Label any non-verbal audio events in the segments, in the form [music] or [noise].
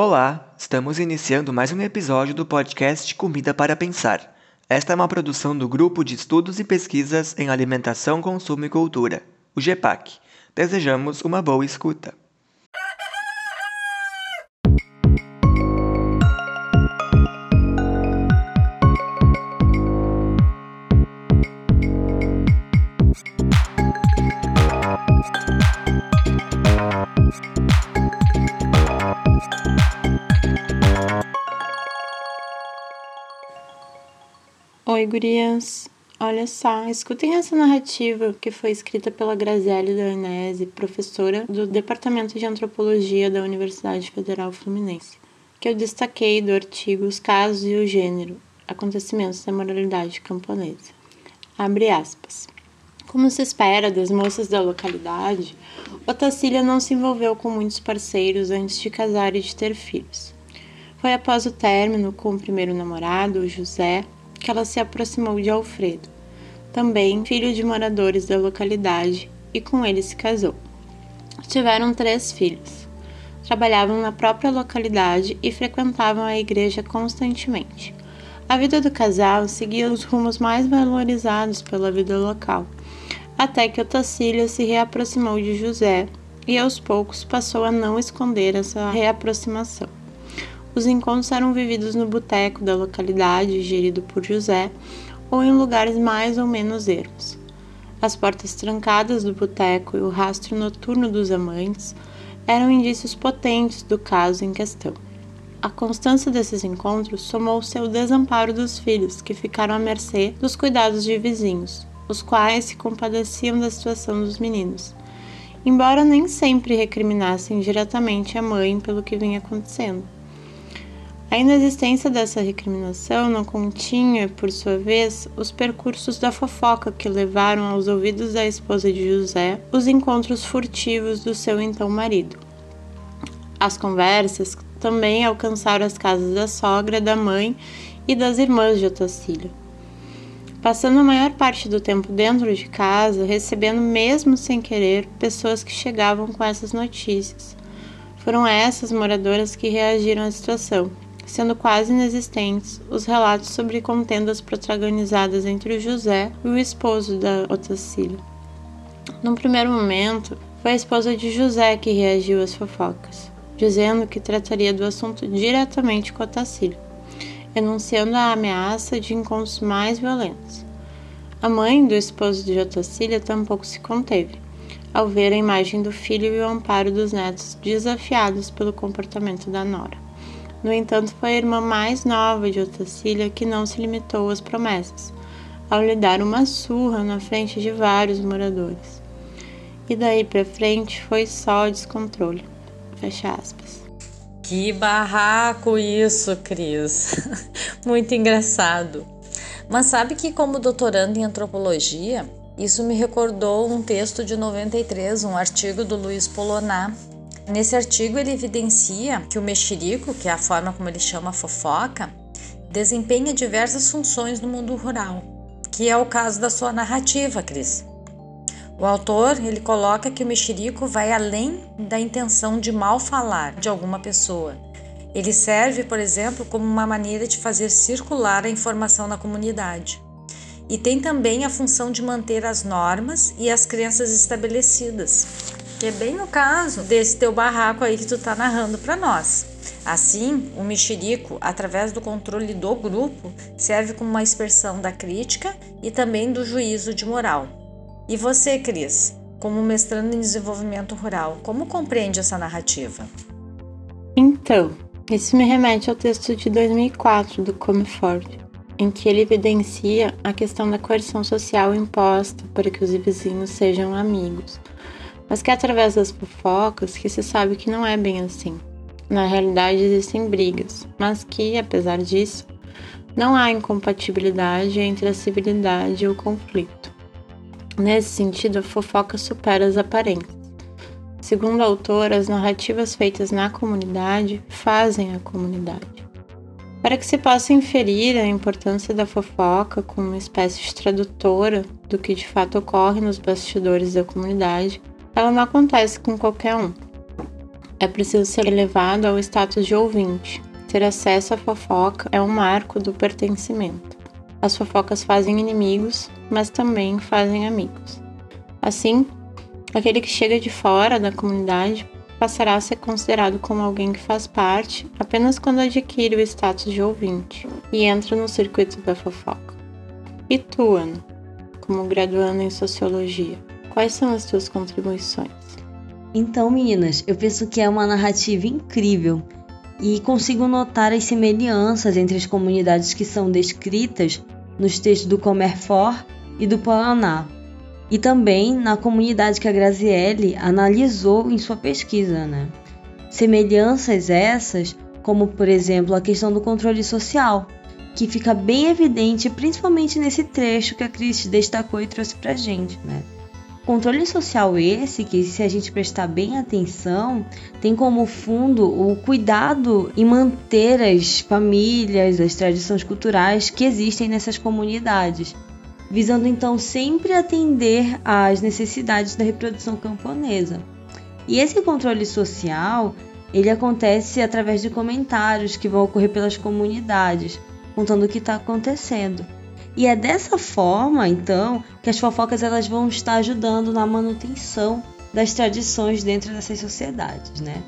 Olá, estamos iniciando mais um episódio do podcast Comida para Pensar. Esta é uma produção do Grupo de Estudos e Pesquisas em Alimentação, Consumo e Cultura, o GEPAC. Desejamos uma boa escuta. Oi, gurias! Olha só, escutem essa narrativa que foi escrita pela Graziele Danese, professora do Departamento de Antropologia da Universidade Federal Fluminense, que eu destaquei do artigo Os Casos e o Gênero, Acontecimentos da Moralidade Camponesa. Abre aspas. Como se espera das moças da localidade, Otacília não se envolveu com muitos parceiros antes de casar e de ter filhos. Foi após o término com o primeiro namorado, José, que ela se aproximou de Alfredo, também filho de moradores da localidade, e com ele se casou. Tiveram três filhos. Trabalhavam na própria localidade e frequentavam a igreja constantemente. A vida do casal seguia os rumos mais valorizados pela vida local, até que Otacília se reaproximou de José e aos poucos passou a não esconder essa reaproximação. Os encontros eram vividos no boteco da localidade, gerido por José, ou em lugares mais ou menos ermos. As portas trancadas do boteco e o rastro noturno dos amantes eram indícios potentes do caso em questão. A constância desses encontros somou-se ao desamparo dos filhos, que ficaram à mercê dos cuidados de vizinhos, os quais se compadeciam da situação dos meninos, embora nem sempre recriminassem diretamente a mãe pelo que vinha acontecendo. A inexistência dessa recriminação não continha, por sua vez, os percursos da fofoca que levaram aos ouvidos da esposa de José os encontros furtivos do seu então marido. As conversas também alcançaram as casas da sogra, da mãe e das irmãs de Otacílio. Passando a maior parte do tempo dentro de casa, recebendo mesmo sem querer pessoas que chegavam com essas notícias. Foram essas moradoras que reagiram à situação sendo quase inexistentes os relatos sobre contendas protagonizadas entre José e o esposo da Otacília. Num primeiro momento, foi a esposa de José que reagiu às fofocas, dizendo que trataria do assunto diretamente com Otacília, enunciando a ameaça de encontros mais violentos. A mãe do esposo de Otacília tampouco se conteve, ao ver a imagem do filho e o amparo dos netos desafiados pelo comportamento da nora. No entanto, foi a irmã mais nova de Otacília que não se limitou às promessas, ao lhe dar uma surra na frente de vários moradores. E daí para frente foi só descontrole. Fecha aspas. Que barraco isso, Cris. [laughs] Muito engraçado. Mas sabe que como doutorando em antropologia, isso me recordou um texto de 93, um artigo do Luiz Poloná, Nesse artigo, ele evidencia que o mexerico, que é a forma como ele chama a fofoca, desempenha diversas funções no mundo rural, que é o caso da sua narrativa, Cris. O autor ele coloca que o mexerico vai além da intenção de mal falar de alguma pessoa. Ele serve, por exemplo, como uma maneira de fazer circular a informação na comunidade. E tem também a função de manter as normas e as crenças estabelecidas, que é bem o caso desse teu barraco aí que tu tá narrando para nós. Assim, o mexerico, através do controle do grupo, serve como uma expressão da crítica e também do juízo de moral. E você, Cris, como mestrando em desenvolvimento rural, como compreende essa narrativa? Então, isso me remete ao texto de 2004 do Comefort, em que ele evidencia a questão da coerção social imposta para que os vizinhos sejam amigos mas que é através das fofocas que se sabe que não é bem assim. Na realidade existem brigas, mas que, apesar disso, não há incompatibilidade entre a civilidade e o conflito. Nesse sentido, a fofoca supera as aparências. Segundo a autora, as narrativas feitas na comunidade fazem a comunidade. Para que se possa inferir a importância da fofoca como uma espécie de tradutora do que de fato ocorre nos bastidores da comunidade, ela não acontece com qualquer um. é preciso ser elevado ao status de ouvinte. Ter acesso à fofoca é um marco do pertencimento. As fofocas fazem inimigos, mas também fazem amigos. Assim, aquele que chega de fora da comunidade passará a ser considerado como alguém que faz parte apenas quando adquire o status de ouvinte e entra no circuito da fofoca. E tu, Ana, como graduando em sociologia, quais são as tuas contribuições? Então, meninas, eu penso que é uma narrativa incrível e consigo notar as semelhanças entre as comunidades que são descritas nos textos do Comerfor e do Paraná, e também na comunidade que a Graziele analisou em sua pesquisa. Né? Semelhanças essas, como por exemplo a questão do controle social, que fica bem evidente principalmente nesse trecho que a Cris destacou e trouxe pra gente. Né? Controle social esse que, se a gente prestar bem atenção, tem como fundo o cuidado em manter as famílias, as tradições culturais que existem nessas comunidades, visando então sempre atender às necessidades da reprodução camponesa. E esse controle social, ele acontece através de comentários que vão ocorrer pelas comunidades, contando o que está acontecendo. E é dessa forma, então, que as fofocas elas vão estar ajudando na manutenção das tradições dentro dessas sociedades, né?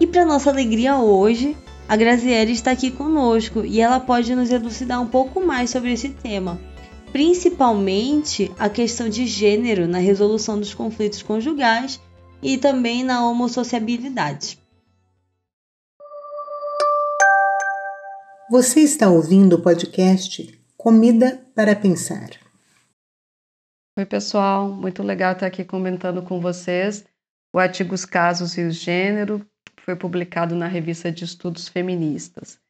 E para nossa alegria hoje, a Graziele está aqui conosco e ela pode nos elucidar um pouco mais sobre esse tema, principalmente a questão de gênero na resolução dos conflitos conjugais e também na homossociabilidade. Você está ouvindo o podcast Comida para pensar. Oi, pessoal, muito legal estar aqui comentando com vocês. O artigo Os Casos e o Gênero foi publicado na revista de Estudos Feministas.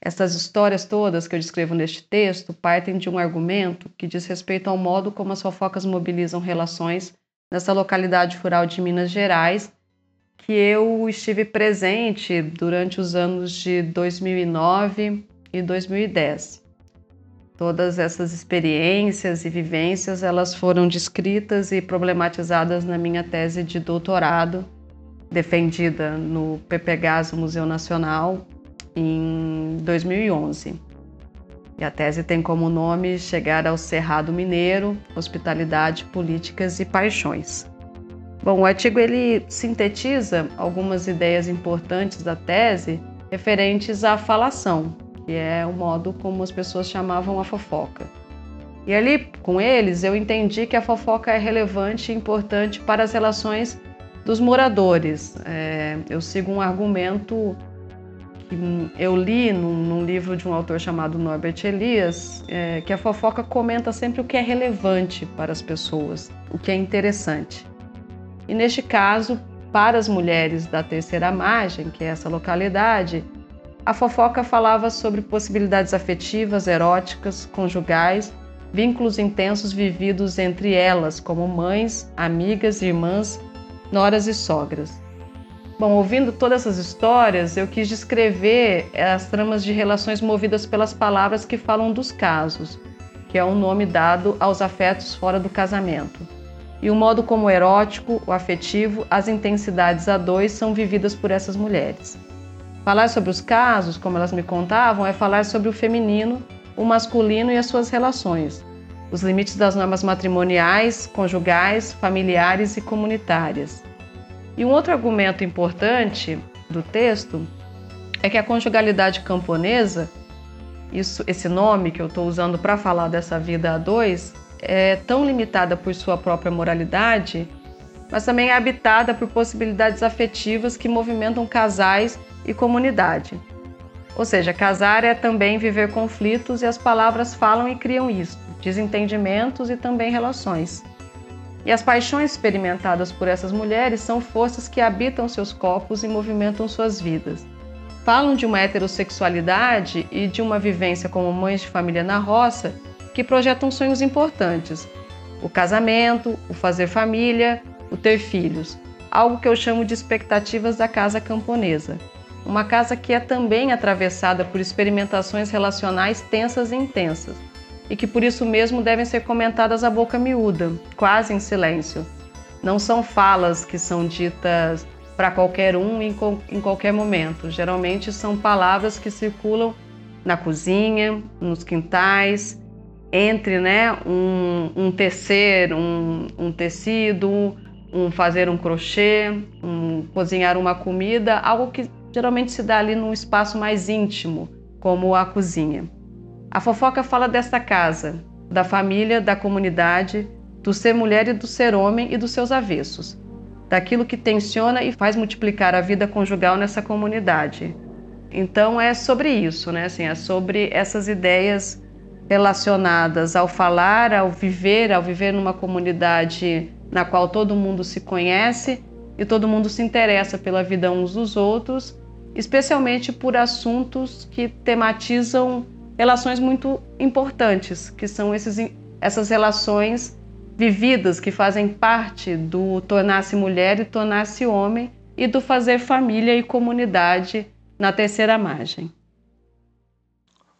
Essas histórias todas que eu descrevo neste texto partem de um argumento que diz respeito ao modo como as fofocas mobilizam relações nessa localidade rural de Minas Gerais, que eu estive presente durante os anos de 2009 e 2010. Todas essas experiências e vivências, elas foram descritas e problematizadas na minha tese de doutorado, defendida no PPGAS Museu Nacional em 2011. E a tese tem como nome Chegar ao Cerrado Mineiro, Hospitalidade, Políticas e Paixões. Bom, o artigo ele sintetiza algumas ideias importantes da tese referentes à falação, que é o modo como as pessoas chamavam a fofoca. E ali, com eles, eu entendi que a fofoca é relevante e importante para as relações dos moradores. É, eu sigo um argumento que eu li num, num, livro de um autor chamado Norbert Elias, é, que a fofoca comenta sempre o que é relevante para as pessoas, o que é interessante. E neste caso, para as mulheres da terceira margem, que é essa localidade, a fofoca falava sobre possibilidades afetivas, eróticas, conjugais, vínculos intensos vividos entre elas, como mães, amigas, irmãs, noras e sogras. Bom, ouvindo todas essas histórias, eu quis descrever as tramas de relações movidas pelas palavras que falam dos casos, que é um nome dado aos afetos fora do casamento, e o modo como o erótico, o afetivo, as intensidades a dois são vividas por essas mulheres. Falar sobre os casos, como elas me contavam, é falar sobre o feminino, o masculino e as suas relações, os limites das normas matrimoniais, conjugais, familiares e comunitárias. E um outro argumento importante do texto é que a conjugalidade camponesa, isso, esse nome que eu estou usando para falar dessa vida a dois, é tão limitada por sua própria moralidade, mas também é habitada por possibilidades afetivas que movimentam casais e comunidade. Ou seja, casar é também viver conflitos e as palavras falam e criam isso, desentendimentos e também relações. E as paixões experimentadas por essas mulheres são forças que habitam seus corpos e movimentam suas vidas. Falam de uma heterossexualidade e de uma vivência como mães de família na roça que projetam sonhos importantes: o casamento, o fazer família, o ter filhos, algo que eu chamo de expectativas da casa camponesa uma casa que é também atravessada por experimentações relacionais tensas e intensas, e que por isso mesmo devem ser comentadas à boca miúda, quase em silêncio. Não são falas que são ditas para qualquer um em, em qualquer momento. Geralmente são palavras que circulam na cozinha, nos quintais, entre né, um, um tecer um, um tecido, um fazer um crochê, um cozinhar uma comida, algo que geralmente se dá ali num espaço mais íntimo, como a cozinha. A fofoca fala desta casa, da família, da comunidade, do ser mulher e do ser homem e dos seus avessos, daquilo que tensiona e faz multiplicar a vida conjugal nessa comunidade. Então é sobre isso, né? Assim, é sobre essas ideias relacionadas ao falar, ao viver, ao viver numa comunidade na qual todo mundo se conhece e todo mundo se interessa pela vida uns dos outros, especialmente por assuntos que tematizam relações muito importantes, que são esses, essas relações vividas que fazem parte do tornar-se mulher e tornar-se homem e do fazer família e comunidade na terceira margem.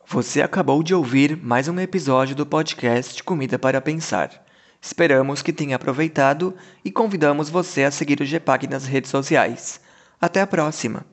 Você acabou de ouvir mais um episódio do podcast Comida para Pensar. Esperamos que tenha aproveitado e convidamos você a seguir o GPAC nas redes sociais. Até a próxima!